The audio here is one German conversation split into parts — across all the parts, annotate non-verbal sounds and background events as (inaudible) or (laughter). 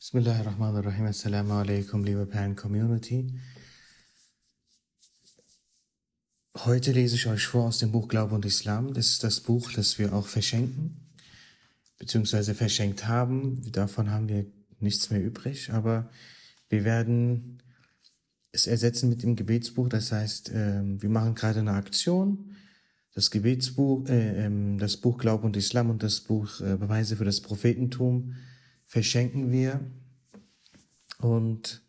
Bismillahirrahmanirrahim. Assalamu alaikum, liebe Perlen-Community. Heute lese ich euch vor aus dem Buch Glaube und Islam. Das ist das Buch, das wir auch verschenken, beziehungsweise verschenkt haben. Davon haben wir nichts mehr übrig, aber wir werden es ersetzen mit dem Gebetsbuch. Das heißt, ähm, wir machen gerade eine Aktion. Das Gebetsbuch, äh, ähm, das Buch Glaube und Islam und das Buch äh, Beweise für das Prophetentum verschenken wir. Und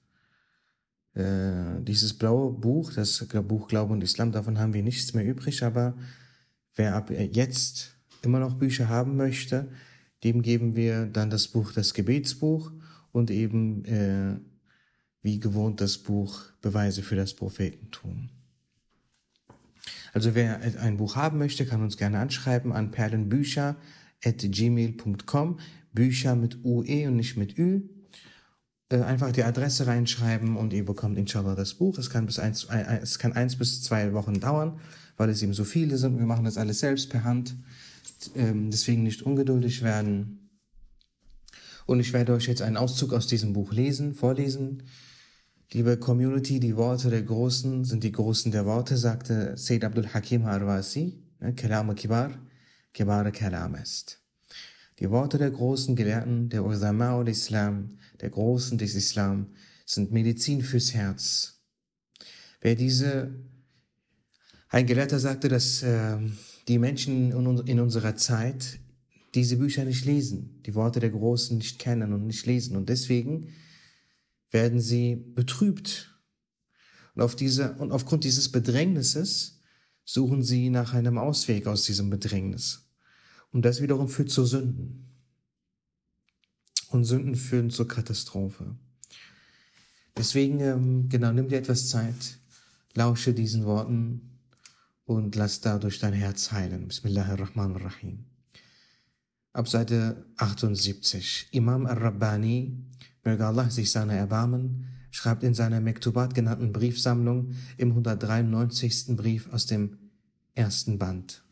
äh, dieses blaue Buch, das Buch Glaube und Islam, davon haben wir nichts mehr übrig, aber wer ab jetzt immer noch Bücher haben möchte, dem geben wir dann das Buch, das Gebetsbuch und eben äh, wie gewohnt das Buch Beweise für das Prophetentum. Also wer ein Buch haben möchte, kann uns gerne anschreiben an perlenbücher.gmail.com. Bücher mit UE und nicht mit Ü. Äh, einfach die Adresse reinschreiben und ihr bekommt inshallah das Buch. Es kann bis eins, es kann eins bis zwei Wochen dauern, weil es eben so viele sind. Wir machen das alles selbst per Hand. Ähm, deswegen nicht ungeduldig werden. Und ich werde euch jetzt einen Auszug aus diesem Buch lesen, vorlesen. Liebe Community, die Worte der Großen sind die Großen der Worte, sagte Sayyid Abdul Hakim Harwasi. Ne, Kalam Kibar, Kibar Kalam ist. Die Worte der großen Gelehrten, der Ulama al-Islam, der Großen des Islam, sind Medizin fürs Herz. Wer diese, ein Gelehrter sagte, dass äh, die Menschen in, in unserer Zeit diese Bücher nicht lesen, die Worte der Großen nicht kennen und nicht lesen. Und deswegen werden sie betrübt. Und, auf diese, und aufgrund dieses Bedrängnisses suchen sie nach einem Ausweg aus diesem Bedrängnis. Und das wiederum führt zu Sünden. Und Sünden führen zur Katastrophe. Deswegen, ähm, genau, nimm dir etwas Zeit, lausche diesen Worten und lass dadurch dein Herz heilen. Bismillahirrahmanirrahim. Ab Seite 78. Imam al-Rabbani, möge Allah sich seiner erbarmen, schreibt in seiner Mektubat genannten Briefsammlung im 193. Brief aus dem ersten Band.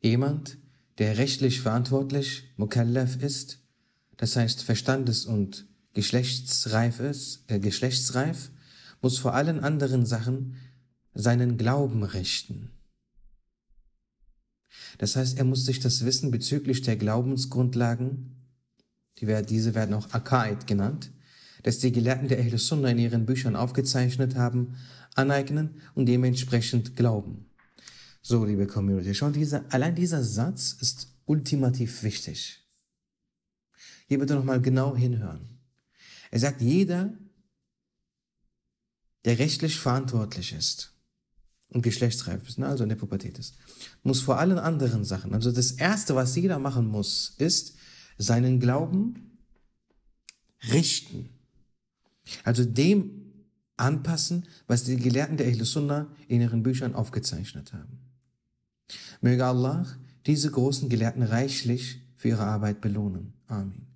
Jemand, der rechtlich verantwortlich, mukallaf ist, das heißt verstandes- und geschlechtsreif ist, äh, geschlechtsreif, muss vor allen anderen Sachen seinen Glauben richten. Das heißt, er muss sich das Wissen bezüglich der Glaubensgrundlagen, die, diese werden auch Akaid genannt, das die Gelehrten der Ahl Sunnah in ihren Büchern aufgezeichnet haben, aneignen und dementsprechend glauben. So, liebe Community, schau, dieser, allein dieser Satz ist ultimativ wichtig. Hier bitte nochmal genau hinhören. Er sagt, jeder, der rechtlich verantwortlich ist und geschlechtsreif ist, ne, also in der Pubertät ist, muss vor allen anderen Sachen, also das Erste, was jeder machen muss, ist seinen Glauben richten. Also dem anpassen, was die Gelehrten der Ahl Sunnah in ihren Büchern aufgezeichnet haben. Möge Allah diese großen Gelehrten reichlich für ihre Arbeit belohnen. Amen.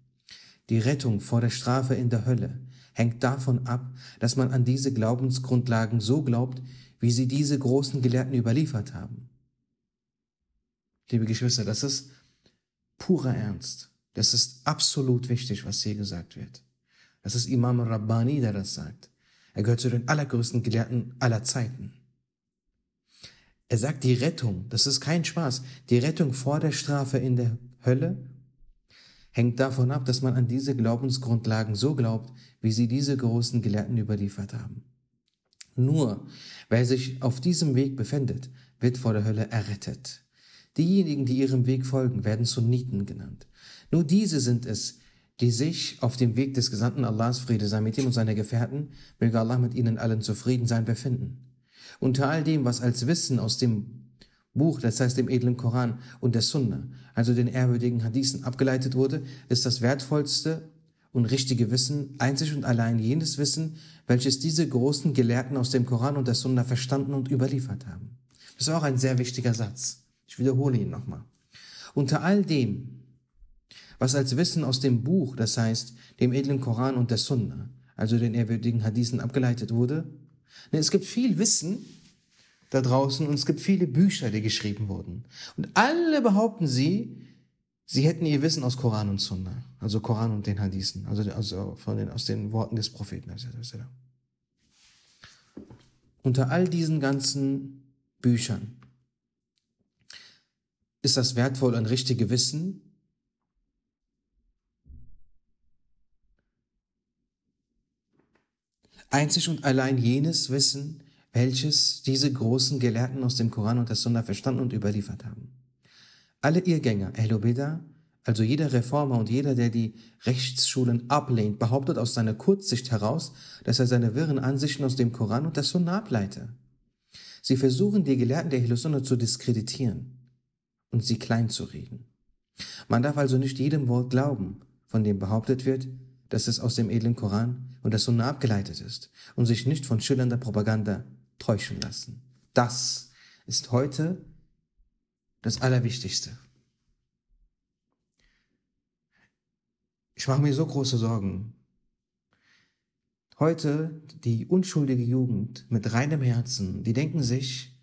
Die Rettung vor der Strafe in der Hölle hängt davon ab, dass man an diese Glaubensgrundlagen so glaubt, wie sie diese großen Gelehrten überliefert haben. Liebe Geschwister, das ist purer Ernst. Das ist absolut wichtig, was hier gesagt wird. Das ist Imam Rabbani, der das sagt. Er gehört zu den allergrößten Gelehrten aller Zeiten. Er sagt, die Rettung, das ist kein Spaß, die Rettung vor der Strafe in der Hölle hängt davon ab, dass man an diese Glaubensgrundlagen so glaubt, wie sie diese großen Gelehrten überliefert haben. Nur wer sich auf diesem Weg befindet, wird vor der Hölle errettet. Diejenigen, die ihrem Weg folgen, werden Sunniten genannt. Nur diese sind es, die sich auf dem Weg des Gesandten Allahs Friede sei mit ihm und seiner Gefährten, möge Allah mit ihnen allen zufrieden sein, befinden. Unter all dem, was als Wissen aus dem Buch, das heißt dem edlen Koran und der Sunna, also den ehrwürdigen Hadithen abgeleitet wurde, ist das wertvollste und richtige Wissen einzig und allein jenes Wissen, welches diese großen Gelehrten aus dem Koran und der Sunna verstanden und überliefert haben. Das ist auch ein sehr wichtiger Satz. Ich wiederhole ihn nochmal. Unter all dem, was als Wissen aus dem Buch, das heißt dem edlen Koran und der Sunna, also den ehrwürdigen Hadithen abgeleitet wurde, Ne, es gibt viel Wissen da draußen und es gibt viele Bücher, die geschrieben wurden. Und alle behaupten sie, Sie hätten ihr Wissen aus Koran und Sunna, also Koran und den Hadithen, also, also von den, aus den Worten des Propheten. Unter all diesen ganzen Büchern ist das wertvoll ein richtiges Wissen einzig und allein jenes Wissen, welches diese großen Gelehrten aus dem Koran und der Sunna verstanden und überliefert haben. Alle Irrgänger, Ahlubida, also jeder Reformer und jeder, der die Rechtsschulen ablehnt, behauptet aus seiner Kurzsicht heraus, dass er seine wirren Ansichten aus dem Koran und der Sunna ableite. Sie versuchen, die Gelehrten der Sunna zu diskreditieren und sie kleinzureden. Man darf also nicht jedem Wort glauben, von dem behauptet wird, dass es aus dem edlen Koran und der Sunna abgeleitet ist und sich nicht von schillernder Propaganda täuschen lassen. Das ist heute das Allerwichtigste. Ich mache mir so große Sorgen. Heute die unschuldige Jugend mit reinem Herzen, die denken sich,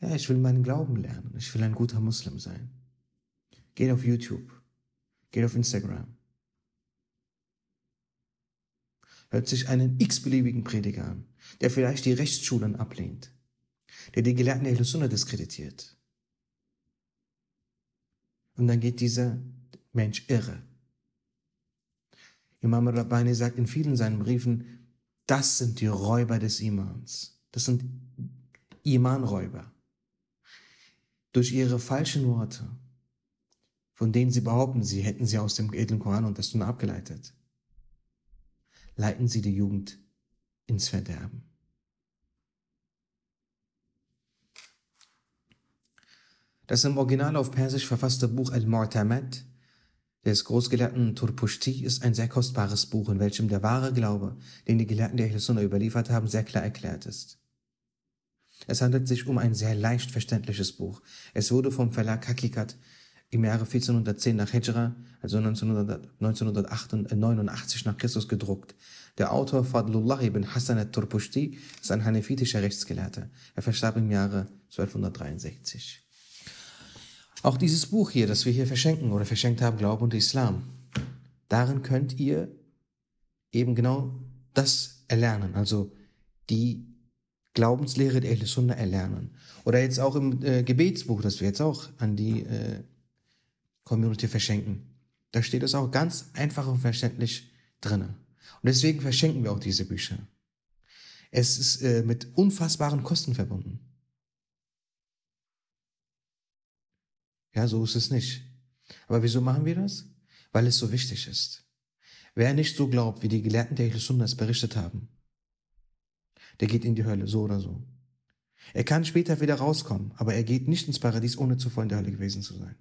ja, ich will meinen Glauben lernen, ich will ein guter Muslim sein. Geht auf YouTube, geht auf Instagram, hört sich einen x-beliebigen Prediger an, der vielleicht die Rechtsschulen ablehnt, der die Gelehrten der Sunna diskreditiert. Und dann geht dieser Mensch irre. Imam Rabbani sagt in vielen seinen Briefen, das sind die Räuber des Imans. Das sind Imanräuber. Durch ihre falschen Worte, von denen sie behaupten, sie hätten sie aus dem edlen Koran und das Sunna abgeleitet, leiten sie die Jugend ins Verderben. Das im Original auf Persisch verfasste Buch Al-Mu'tamad des Großgelehrten Turpushti ist ein sehr kostbares Buch, in welchem der wahre Glaube, den die Gelehrten der Ahl-Sunnah überliefert haben, sehr klar erklärt ist. Es handelt sich um ein sehr leicht verständliches Buch. Es wurde vom Verlag Hakikat im Jahre 1410 nach Hijra, also 1989 nach Christus gedruckt. Der Autor Fadlullah ibn Hassan al-Turpushti ist ein hanefitischer Rechtsgelehrter. Er verstarb im Jahre 1263. Auch dieses Buch hier, das wir hier verschenken oder verschenkt haben, Glaube und Islam, darin könnt ihr eben genau das erlernen, also die Glaubenslehre der Ahl Sunnah erlernen. Oder jetzt auch im äh, Gebetsbuch, das wir jetzt auch an die äh, Community verschenken. Da steht es auch ganz einfach und verständlich drinnen. Und deswegen verschenken wir auch diese Bücher. Es ist äh, mit unfassbaren Kosten verbunden. Ja, so ist es nicht. Aber wieso machen wir das? Weil es so wichtig ist. Wer nicht so glaubt, wie die Gelehrten der Sunnas berichtet haben, der geht in die Hölle, so oder so. Er kann später wieder rauskommen, aber er geht nicht ins Paradies, ohne zuvor in der Hölle gewesen zu sein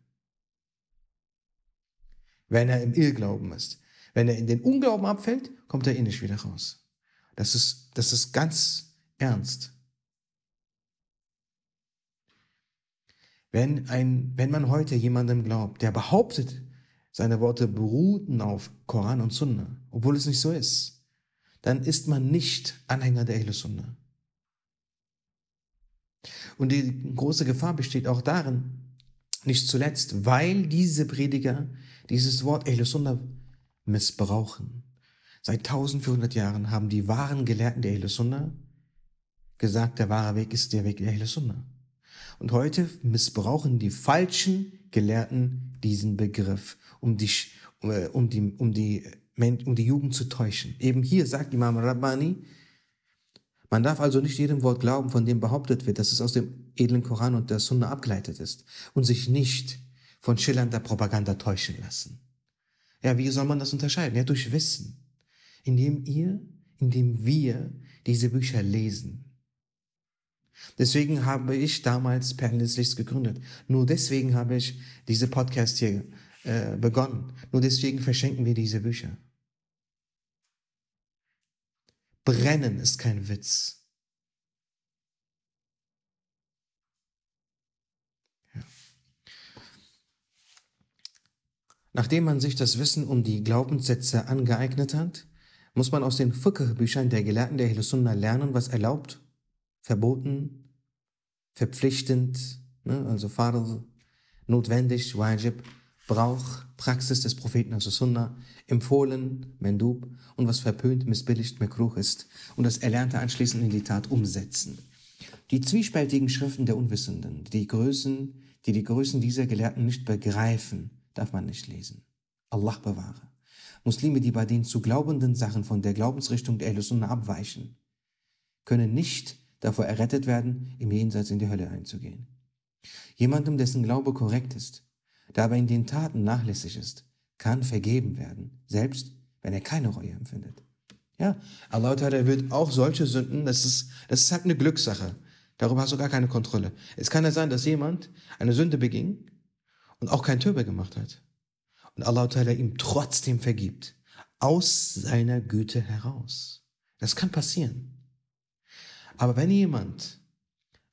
wenn er im Irrglauben ist. Wenn er in den Unglauben abfällt, kommt er eh nicht wieder raus. Das ist, das ist ganz ernst. Wenn, ein, wenn man heute jemandem glaubt, der behauptet, seine Worte beruhten auf Koran und Sunna, obwohl es nicht so ist, dann ist man nicht Anhänger der Ahle Sunna. Und die große Gefahr besteht auch darin, nicht zuletzt, weil diese Prediger dieses Wort Ahl Sunnah missbrauchen. Seit 1400 Jahren haben die wahren Gelehrten der Ahl Sunnah gesagt, der wahre Weg ist der Weg der Ahl Sunnah. Und heute missbrauchen die falschen Gelehrten diesen Begriff, um die, um die, um die, um die Jugend zu täuschen. Eben hier sagt Imam Rabbani, man darf also nicht jedem Wort glauben, von dem behauptet wird, dass es aus dem edlen Koran und der Sunna abgeleitet ist und sich nicht von schillernder Propaganda täuschen lassen. Ja, wie soll man das unterscheiden? Ja, durch Wissen. Indem ihr, indem wir diese Bücher lesen. Deswegen habe ich damals Perlen gegründet. Nur deswegen habe ich diese Podcast hier äh, begonnen. Nur deswegen verschenken wir diese Bücher. Brennen ist kein Witz. Ja. Nachdem man sich das Wissen um die Glaubenssätze angeeignet hat, muss man aus den Fiqh-Büchern der Gelehrten der Sunnah lernen, was erlaubt, verboten, verpflichtend, ne, also Fardh, notwendig, wajib, Brauch, Praxis des Propheten, also Sunnah, empfohlen, Mendub, und was verpönt, missbilligt, Mekruch ist, und das Erlernte anschließend in die Tat umsetzen. Die zwiespältigen Schriften der Unwissenden, die Größen, die die Größen dieser Gelehrten nicht begreifen, darf man nicht lesen. Allah bewahre. Muslime, die bei den zu glaubenden Sachen von der Glaubensrichtung der Sunnah abweichen, können nicht davor errettet werden, im Jenseits in die Hölle einzugehen. Jemandem, dessen Glaube korrekt ist, der aber in den Taten nachlässig ist, kann vergeben werden, selbst wenn er keine Reue empfindet. Ja, Allah wird auch solche Sünden, das ist, das ist halt eine Glückssache. Darüber hast du gar keine Kontrolle. Es kann ja sein, dass jemand eine Sünde beging und auch kein Töbe gemacht hat. Und Allah ihm trotzdem vergibt. Aus seiner Güte heraus. Das kann passieren. Aber wenn jemand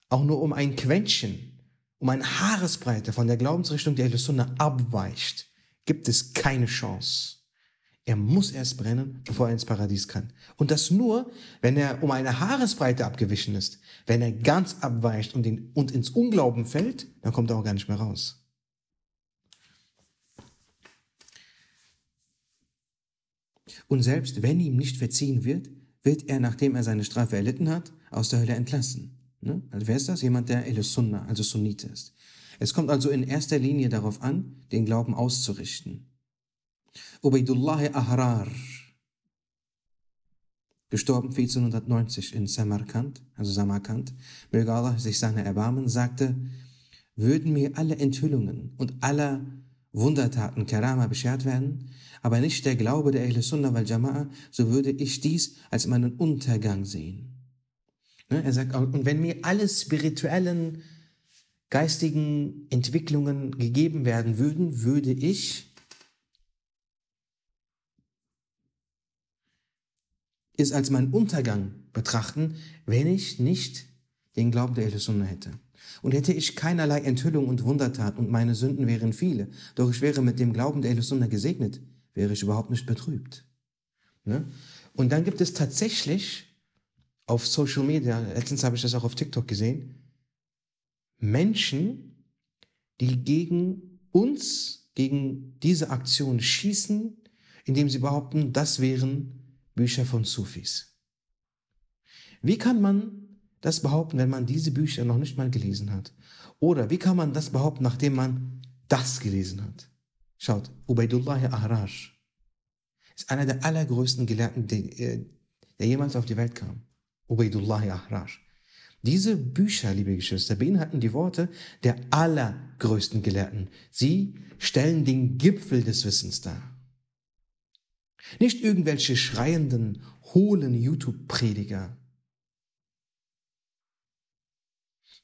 auch nur um ein Quäntchen, um eine Haaresbreite von der Glaubensrichtung der Sunna abweicht, gibt es keine Chance. Er muss erst brennen, bevor er ins Paradies kann. Und das nur, wenn er um eine Haaresbreite abgewichen ist. Wenn er ganz abweicht und, in, und ins Unglauben fällt, dann kommt er auch gar nicht mehr raus. Und selbst wenn ihm nicht verziehen wird, wird er, nachdem er seine Strafe erlitten hat, aus der Hölle entlassen. Ne? Also wer ist das? Jemand, der El Sunna, also Sunnite ist. Es kommt also in erster Linie darauf an, den Glauben auszurichten. Ubaidullah Ahrar, gestorben 1490 in Samarkand, also Samarkand, möge Allah sich seiner erbarmen, sagte, würden mir alle Enthüllungen und aller Wundertaten Karama beschert werden, aber nicht der Glaube der Ahle Sunnah wal Jama'a, so würde ich dies als meinen Untergang sehen. Ne, er sagt, und wenn mir alle spirituellen, geistigen Entwicklungen gegeben werden würden, würde ich es als meinen Untergang betrachten, wenn ich nicht den Glauben der Sunna hätte. Und hätte ich keinerlei Enthüllung und Wundertat und meine Sünden wären viele, doch ich wäre mit dem Glauben der Sunna gesegnet, wäre ich überhaupt nicht betrübt. Ne? Und dann gibt es tatsächlich auf Social Media, letztens habe ich das auch auf TikTok gesehen, Menschen, die gegen uns, gegen diese Aktion schießen, indem sie behaupten, das wären Bücher von Sufis. Wie kann man das behaupten, wenn man diese Bücher noch nicht mal gelesen hat? Oder wie kann man das behaupten, nachdem man das gelesen hat? Schaut, Ubaidullah Ahrash ist einer der allergrößten Gelehrten, der, äh, der jemals auf die Welt kam. Ubaidullah Ahrash. Diese Bücher, liebe Geschwister, beinhalten die Worte der allergrößten Gelehrten. Sie stellen den Gipfel des Wissens dar. Nicht irgendwelche schreienden, hohlen YouTube-Prediger.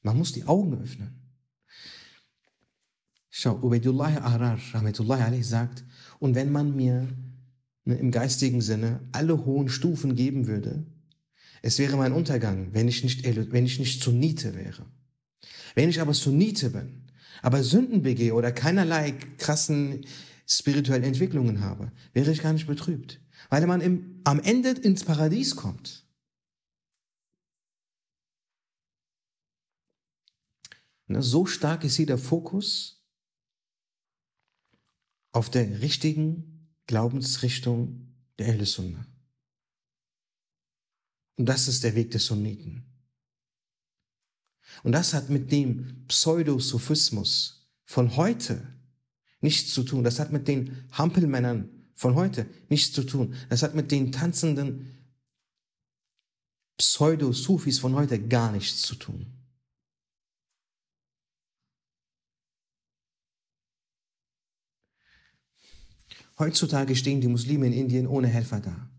Man muss die Augen öffnen. Schau, Ubaidullah Ahrar, Rahmetullah alayhi, sagt, und wenn man mir ne, im geistigen Sinne alle hohen Stufen geben würde, es wäre mein Untergang, wenn ich nicht, wenn ich nicht Sunnite wäre. Wenn ich aber Sunnite bin, aber Sünden begehe oder keinerlei krassen spirituelle Entwicklungen habe, wäre ich gar nicht betrübt, weil man im, am Ende ins Paradies kommt. Ne, so stark ist hier der Fokus auf der richtigen Glaubensrichtung der Ehle Sunna. Und das ist der Weg des Sunniten. Und das hat mit dem Pseudosophismus von heute nichts zu tun. Das hat mit den Hampelmännern von heute nichts zu tun. Das hat mit den tanzenden Pseudo-Sufis von heute gar nichts zu tun. Heutzutage stehen die Muslime in Indien ohne Helfer da.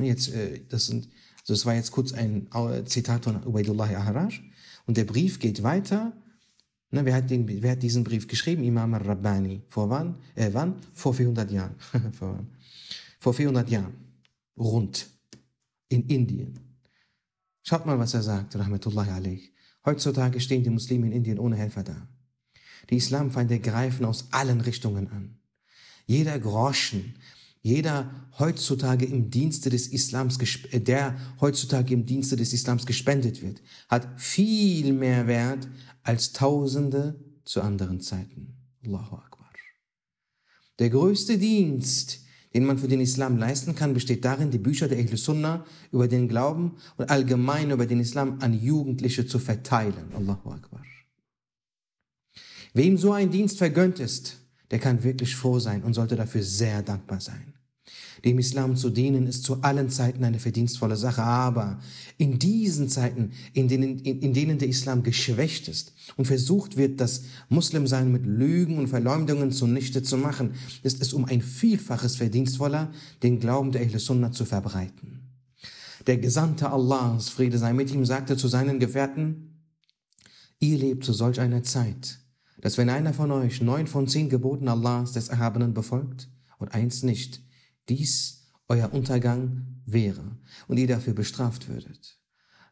Jetzt, äh, das, sind, also das war jetzt kurz ein Zitat von Ubaidullah Aharash. Und der Brief geht weiter Ne, wer, hat den, wer hat diesen Brief geschrieben? Imam al-Rabbani. Vor wann? Äh, wann? Vor 400 Jahren. (laughs) vor, vor 400 Jahren. Rund. In Indien. Schaut mal, was er sagt, Rahmatullahi alayh. Heutzutage stehen die Muslime in Indien ohne Helfer da. Die Islamfeinde greifen aus allen Richtungen an. Jeder Groschen, jeder heutzutage im Dienste des Islams, äh, der heutzutage im Dienste des Islams gespendet wird, hat viel mehr Wert als Tausende zu anderen Zeiten. Allahu Akbar. Der größte Dienst, den man für den Islam leisten kann, besteht darin, die Bücher der Ahl Sunnah über den Glauben und allgemein über den Islam an Jugendliche zu verteilen. Allahu Akbar. Wem so ein Dienst vergönnt ist, der kann wirklich froh sein und sollte dafür sehr dankbar sein. Dem Islam zu dienen ist zu allen Zeiten eine verdienstvolle Sache, aber in diesen Zeiten, in denen, in, in denen der Islam geschwächt ist und versucht wird, das Muslimsein mit Lügen und Verleumdungen zunichte zu machen, ist es um ein Vielfaches verdienstvoller, den Glauben der Ahl Sunnah zu verbreiten. Der Gesandte Allahs, Friede sei mit ihm, sagte zu seinen Gefährten, ihr lebt zu solch einer Zeit, dass wenn einer von euch neun von zehn Geboten Allahs des Erhabenen befolgt und eins nicht, dies euer Untergang wäre und ihr dafür bestraft würdet.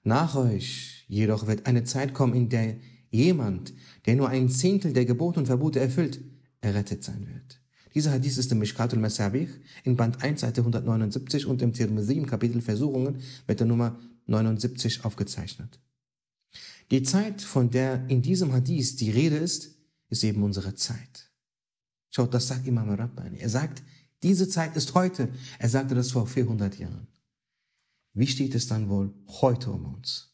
Nach euch jedoch wird eine Zeit kommen, in der jemand, der nur ein Zehntel der Gebote und Verbote erfüllt, errettet sein wird. Dieser Hadith ist im Mishkatul Masabich in Band 1, Seite 179 und im Tirmidhi im Kapitel Versuchungen mit der Nummer 79 aufgezeichnet. Die Zeit, von der in diesem Hadith die Rede ist, ist eben unsere Zeit. Schaut, das sagt Imam Rabbani. Er sagt, diese Zeit ist heute. Er sagte das vor 400 Jahren. Wie steht es dann wohl heute um uns?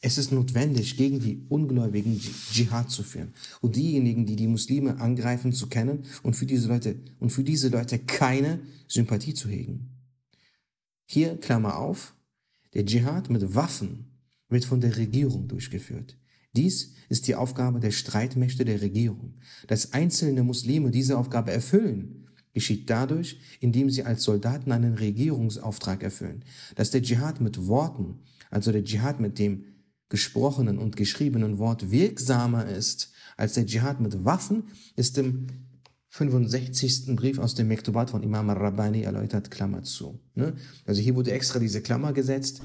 Es ist notwendig, gegen die Ungläubigen Dschihad zu führen und diejenigen, die die Muslime angreifen, zu kennen und für diese Leute und für diese Leute keine Sympathie zu hegen. Hier Klammer auf: Der Dschihad mit Waffen wird von der Regierung durchgeführt. Dies ist die Aufgabe der Streitmächte der Regierung. Dass einzelne Muslime diese Aufgabe erfüllen, geschieht dadurch, indem sie als Soldaten einen Regierungsauftrag erfüllen. Dass der Dschihad mit Worten, also der Dschihad mit dem gesprochenen und geschriebenen Wort wirksamer ist als der Dschihad mit Waffen, ist im 65. Brief aus dem Mektubat von Imam al-Rabbani erläutert, Klammer zu. Ne? Also hier wurde extra diese Klammer gesetzt,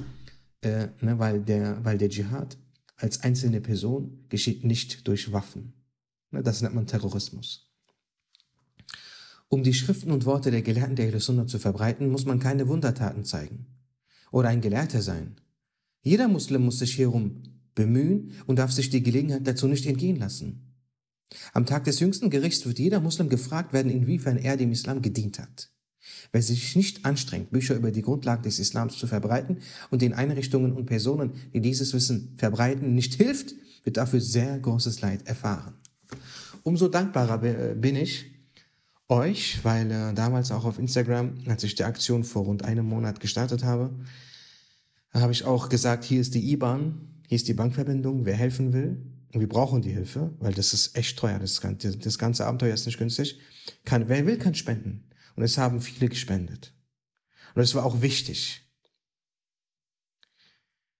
äh, ne, weil, der, weil der Dschihad als einzelne Person geschieht nicht durch Waffen. Ne, das nennt man Terrorismus. Um die Schriften und Worte der Gelehrten der Sunna zu verbreiten, muss man keine Wundertaten zeigen oder ein Gelehrter sein. Jeder Muslim muss sich hierum bemühen und darf sich die Gelegenheit dazu nicht entgehen lassen. Am Tag des jüngsten Gerichts wird jeder Muslim gefragt werden, inwiefern er dem Islam gedient hat. Wer sich nicht anstrengt, Bücher über die Grundlagen des Islams zu verbreiten und den Einrichtungen und Personen, die dieses Wissen verbreiten, nicht hilft, wird dafür sehr großes Leid erfahren. Umso dankbarer bin ich euch, weil äh, damals auch auf Instagram, als ich die Aktion vor rund einem Monat gestartet habe, habe ich auch gesagt, hier ist die IBAN, hier ist die Bankverbindung, wer helfen will. Und wir brauchen die Hilfe, weil das ist echt teuer. Das, das ganze Abenteuer ist nicht günstig. Kann, wer will, kann spenden. Und es haben viele gespendet. Und es war auch wichtig.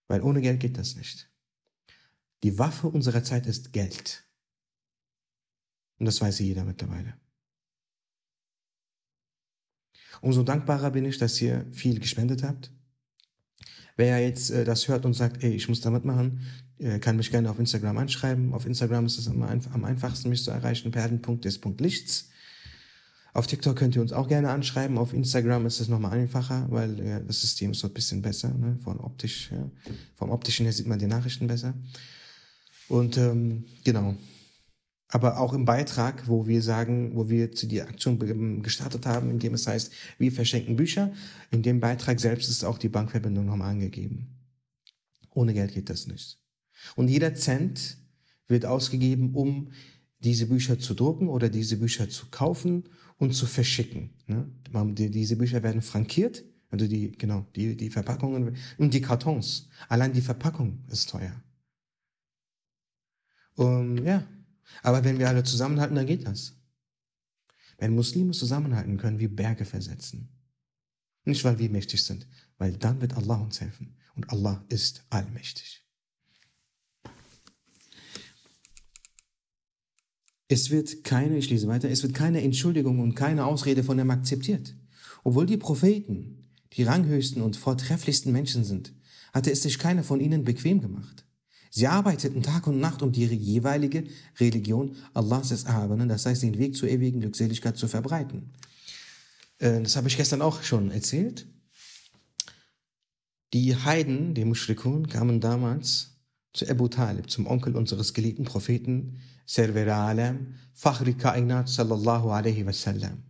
Weil ohne Geld geht das nicht. Die Waffe unserer Zeit ist Geld. Und das weiß jeder mittlerweile. Umso dankbarer bin ich, dass ihr viel gespendet habt. Wer jetzt äh, das hört und sagt, ey, ich muss da mitmachen, äh, kann mich gerne auf Instagram anschreiben. Auf Instagram ist es am, am einfachsten, mich zu erreichen, perden.des.lichts. Auf TikTok könnt ihr uns auch gerne anschreiben. Auf Instagram ist es nochmal einfacher, weil ja, das System ist so ein bisschen besser. Ne? Von optisch, ja. Vom optischen her sieht man die Nachrichten besser. Und ähm, genau. Aber auch im Beitrag, wo wir sagen, wo wir zu die Aktion gestartet haben, in dem es heißt, wir verschenken Bücher, in dem Beitrag selbst ist auch die Bankverbindung nochmal angegeben. Ohne Geld geht das nicht. Und jeder Cent wird ausgegeben, um diese Bücher zu drucken oder diese Bücher zu kaufen und zu verschicken. Ne? diese Bücher werden frankiert, also die, genau, die, die Verpackungen und die Kartons. Allein die Verpackung ist teuer. Und ja, aber wenn wir alle zusammenhalten, dann geht das. Wenn Muslime zusammenhalten, können wir Berge versetzen. Nicht, weil wir mächtig sind, weil dann wird Allah uns helfen. Und Allah ist allmächtig. Es wird keine, ich lese weiter, es wird keine Entschuldigung und keine Ausrede von ihm akzeptiert. Obwohl die Propheten die ranghöchsten und vortrefflichsten Menschen sind, hatte es sich keiner von ihnen bequem gemacht. Sie arbeiteten Tag und Nacht, um die jeweilige Religion Allahs des Erhabenen, das heißt den Weg zur ewigen Glückseligkeit zu verbreiten. Äh, das habe ich gestern auch schon erzählt. Die Heiden, die Mushrikun, kamen damals zu Abu Talib, zum Onkel unseres geliebten Propheten, Server Alam, Fakhri Kainat sallallahu alaihi wasallam.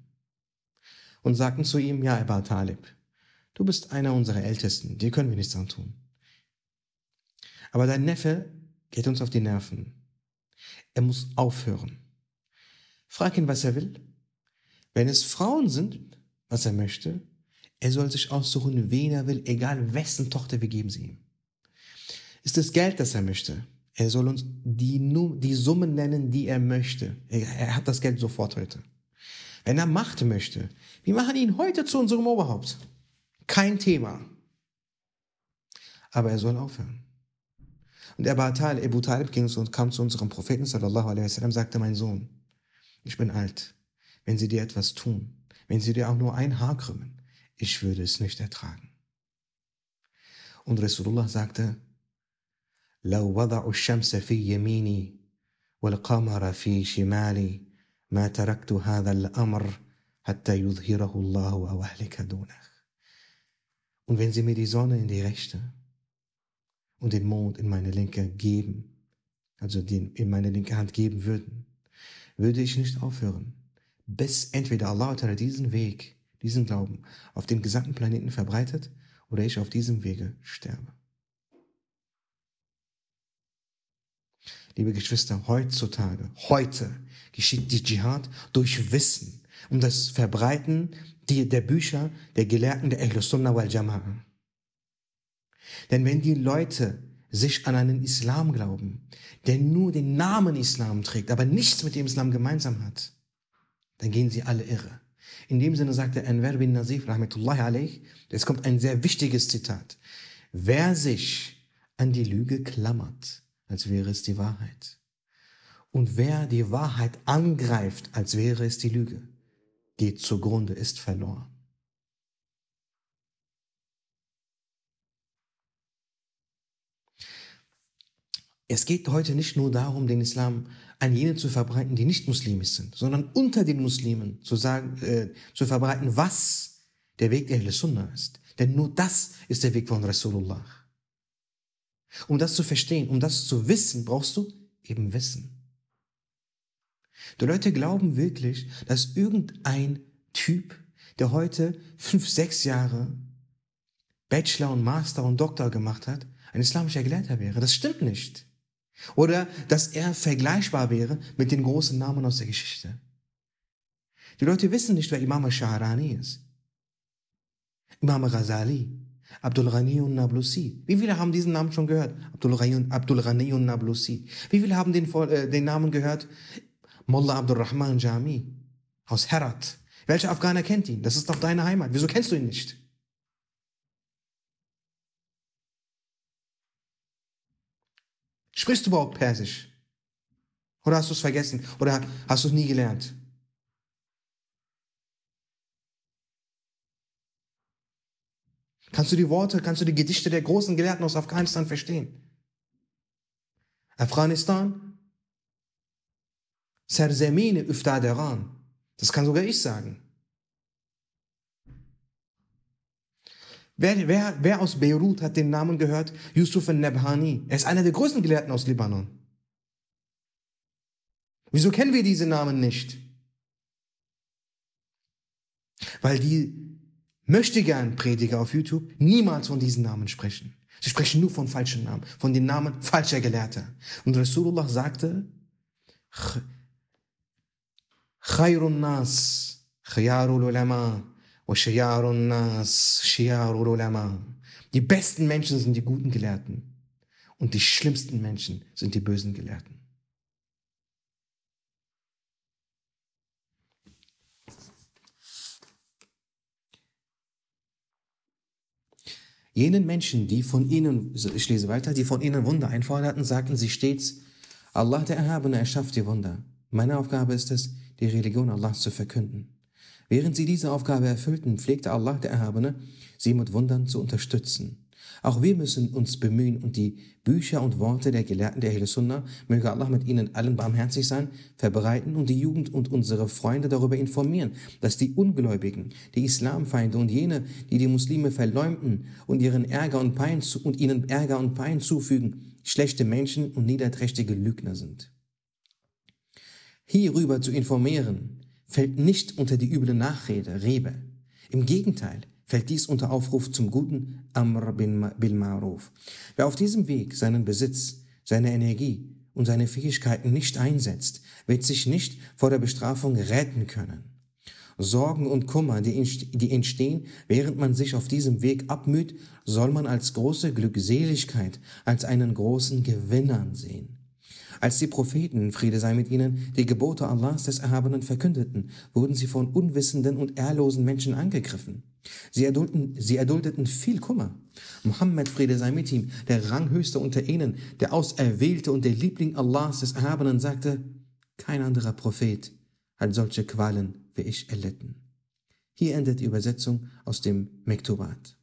Und sagten zu ihm, ja, Abu Talib, du bist einer unserer Ältesten, dir können wir nichts antun. Aber dein Neffe geht uns auf die Nerven. Er muss aufhören. Frag ihn, was er will. Wenn es Frauen sind, was er möchte, er soll sich aussuchen, wen er will, egal wessen Tochter wir geben sie ihm. Ist es Geld, das er möchte? Er soll uns die, die Summen nennen, die er möchte. Er, er hat das Geld sofort heute. Wenn er Macht möchte, wir machen ihn heute zu unserem Oberhaupt. Kein Thema. Aber er soll aufhören. Und Abu Talib, Abu Talib ging und kam zu unserem Propheten sallallahu alaihi wasallam, sagte, mein Sohn, ich bin alt. Wenn sie dir etwas tun, wenn sie dir auch nur ein Haar krümmen, ich würde es nicht ertragen. Und Rasulullah sagte, لو وضعوا الشمس في يميني والقمر في شمالي ما تركت هذا الأمر حتى يظهره الله أو أهلك دونه. Und wenn sie mir die Sonne in die rechte und den Mond in meine linke geben, also den in meine linke Hand geben würden, würde ich nicht aufhören, bis entweder Allah diesen Weg, diesen Glauben auf dem gesamten Planeten verbreitet oder ich auf diesem Wege sterbe. Liebe Geschwister, heutzutage, heute geschieht die Dschihad durch Wissen und das Verbreiten der Bücher der Gelehrten der Ahlus Sunnah wal Jama'a. Denn wenn die Leute sich an einen Islam glauben, der nur den Namen Islam trägt, aber nichts mit dem Islam gemeinsam hat, dann gehen sie alle irre. In dem Sinne sagte Anwar bin Nazif, rahmetullahi alayh, es kommt ein sehr wichtiges Zitat. Wer sich an die Lüge klammert, als wäre es die Wahrheit, und wer die Wahrheit angreift, als wäre es die Lüge, geht zugrunde, ist verloren. Es geht heute nicht nur darum, den Islam an jene zu verbreiten, die nicht muslimisch sind, sondern unter den Muslimen zu sagen, äh, zu verbreiten, was der Weg der Ahl Sunnah ist. Denn nur das ist der Weg von Rasulullah. Um das zu verstehen, um das zu wissen, brauchst du eben Wissen. Die Leute glauben wirklich, dass irgendein Typ, der heute fünf, sechs Jahre Bachelor und Master und Doktor gemacht hat, ein islamischer Gelehrter wäre. Das stimmt nicht. Oder dass er vergleichbar wäre mit den großen Namen aus der Geschichte. Die Leute wissen nicht, wer Imam al-Shahrani ist. Imam Ghazali, Abdul Ghani und Nablusi. Wie viele haben diesen Namen schon gehört? Abdul Ghani, Abdul Ghani und Nablusi. Wie viele haben den, äh, den Namen gehört? Mullah Abdul Rahman Jami aus Herat. Welcher Afghaner kennt ihn? Das ist doch deine Heimat. Wieso kennst du ihn nicht? Sprichst du überhaupt Persisch? Oder hast du es vergessen? Oder hast du es nie gelernt? Kannst du die Worte, kannst du die Gedichte der großen Gelehrten aus Afghanistan verstehen? Afghanistan, Serzemine Üftaderan. Das kann sogar ich sagen. Wer, wer, wer aus Beirut hat den Namen gehört? Yusuf al-Nabhani. Er ist einer der größten Gelehrten aus Libanon. Wieso kennen wir diese Namen nicht? Weil die möchte gern Prediger auf YouTube niemals von diesen Namen sprechen. Sie sprechen nur von falschen Namen, von den Namen falscher Gelehrter. Und Rasulullah sagte, Khairun Nas, Khiyarul Ulama, die besten Menschen sind die guten Gelehrten und die schlimmsten Menschen sind die bösen Gelehrten. Jenen Menschen, die von ihnen, ich lese weiter, die von ihnen Wunder einforderten, sagten sie stets, Allah der Erhabene erschafft die Wunder. Meine Aufgabe ist es, die Religion Allahs zu verkünden. Während sie diese Aufgabe erfüllten, pflegte Allah der Erhabene, sie mit Wundern zu unterstützen. Auch wir müssen uns bemühen und die Bücher und Worte der Gelehrten der Ahl Sunnah, möge Allah mit ihnen allen barmherzig sein, verbreiten und die Jugend und unsere Freunde darüber informieren, dass die Ungläubigen, die Islamfeinde und jene, die die Muslime verleumden und ihren Ärger und Pein zu, und ihnen Ärger und Pein zufügen, schlechte Menschen und niederträchtige Lügner sind. Hierüber zu informieren, fällt nicht unter die üble Nachrede, Rebe. Im Gegenteil, fällt dies unter Aufruf zum guten Amr bil Ma'ruf. Wer auf diesem Weg seinen Besitz, seine Energie und seine Fähigkeiten nicht einsetzt, wird sich nicht vor der Bestrafung retten können. Sorgen und Kummer, die, entstehen, während man sich auf diesem Weg abmüht, soll man als große Glückseligkeit, als einen großen Gewinner sehen. Als die Propheten, Friede sei mit ihnen, die Gebote Allahs des Erhabenen verkündeten, wurden sie von unwissenden und ehrlosen Menschen angegriffen. Sie erdulden, sie erduldeten viel Kummer. Muhammad, Friede sei mit ihm, der Ranghöchste unter ihnen, der Auserwählte und der Liebling Allahs des Erhabenen, sagte, kein anderer Prophet hat solche Qualen wie ich erlitten. Hier endet die Übersetzung aus dem Mektubat.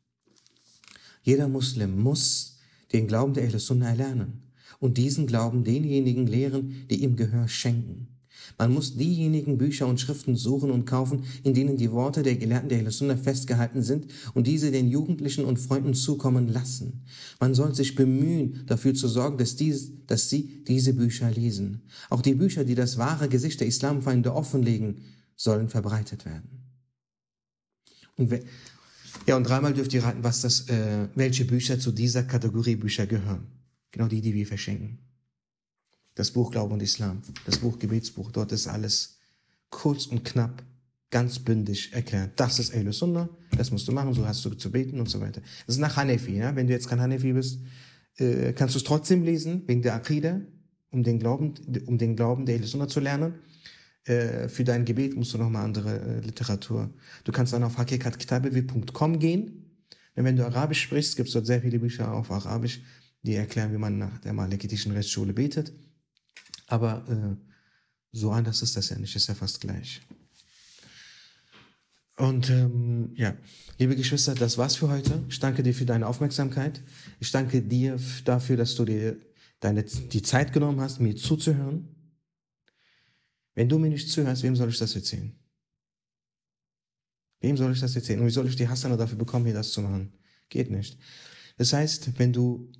Jeder Muslim muss den Glauben der Ahl Sunnah erlernen und diesen Glauben denjenigen lehren, die ihm Gehör schenken. Man muss diejenigen Bücher und Schriften suchen und kaufen, in denen die Worte der Gelehrten der Sunna festgehalten sind und diese den Jugendlichen und Freunden zukommen lassen. Man soll sich bemühen, dafür zu sorgen, dass, dies, dass sie diese Bücher lesen. Auch die Bücher, die das wahre Gesicht der Islamfeinde offenlegen, sollen verbreitet werden. Und ja, und dreimal dürft ihr raten, was das, äh, welche Bücher zu dieser Kategorie Bücher gehören. Genau die, die wir verschenken. Das Buch Glaube und Islam, das Buch Gebetsbuch, dort ist alles kurz und knapp, ganz bündig erklärt. Das ist Ahlus Sunnah, das musst du machen, so hast du zu beten und so weiter. Das ist nach Hanefi, ja? wenn du jetzt kein Hanefi bist, äh, kannst du es trotzdem lesen, wegen der Akrida, um den Glauben, um den Glauben der Ahlus Sunnah zu lernen. Äh, für dein Gebet musst du nochmal andere äh, Literatur. Du kannst dann auf hakikatkitabewi.com gehen. Wenn du Arabisch sprichst, gibt es dort sehr viele Bücher auf Arabisch, die erklären, wie man nach der malikitischen Rechtsschule betet. Aber äh, so anders ist das ja nicht, ist ja fast gleich. Und ähm, ja, liebe Geschwister, das war's für heute. Ich danke dir für deine Aufmerksamkeit. Ich danke dir dafür, dass du dir deine, die Zeit genommen hast, mir zuzuhören. Wenn du mir nicht zuhörst, wem soll ich das erzählen? Wem soll ich das erzählen? Und wie soll ich die Hassana dafür bekommen, hier das zu machen? Geht nicht. Das heißt, wenn du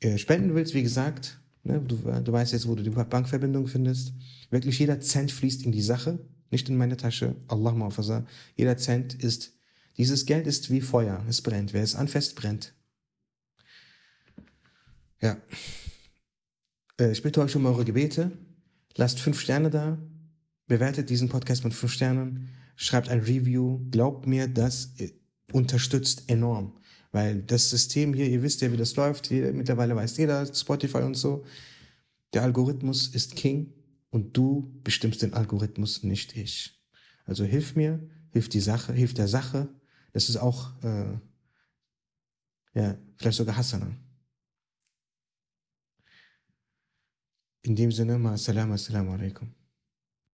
äh, spenden willst, wie gesagt, ne, du, du weißt jetzt, wo du die Bankverbindung findest, wirklich jeder Cent fließt in die Sache, nicht in meine Tasche. Allah ma'afasa. Jeder Cent ist, dieses Geld ist wie Feuer, es brennt. Wer es anfasst, brennt. Ja. Äh, ich bitte euch um eure Gebete. Lasst fünf Sterne da. Bewertet diesen Podcast mit fünf Sternen. Schreibt ein Review. Glaubt mir, das äh, unterstützt enorm. Weil das System hier, ihr wisst ja, wie das läuft, hier, mittlerweile weiß jeder, Spotify und so. Der Algorithmus ist King und du bestimmst den Algorithmus, nicht ich. Also hilf mir, hilf die Sache, hilf der Sache. Das ist auch, äh, ja, vielleicht sogar Hassana. In dem Sinne, ma assalamu alaikum.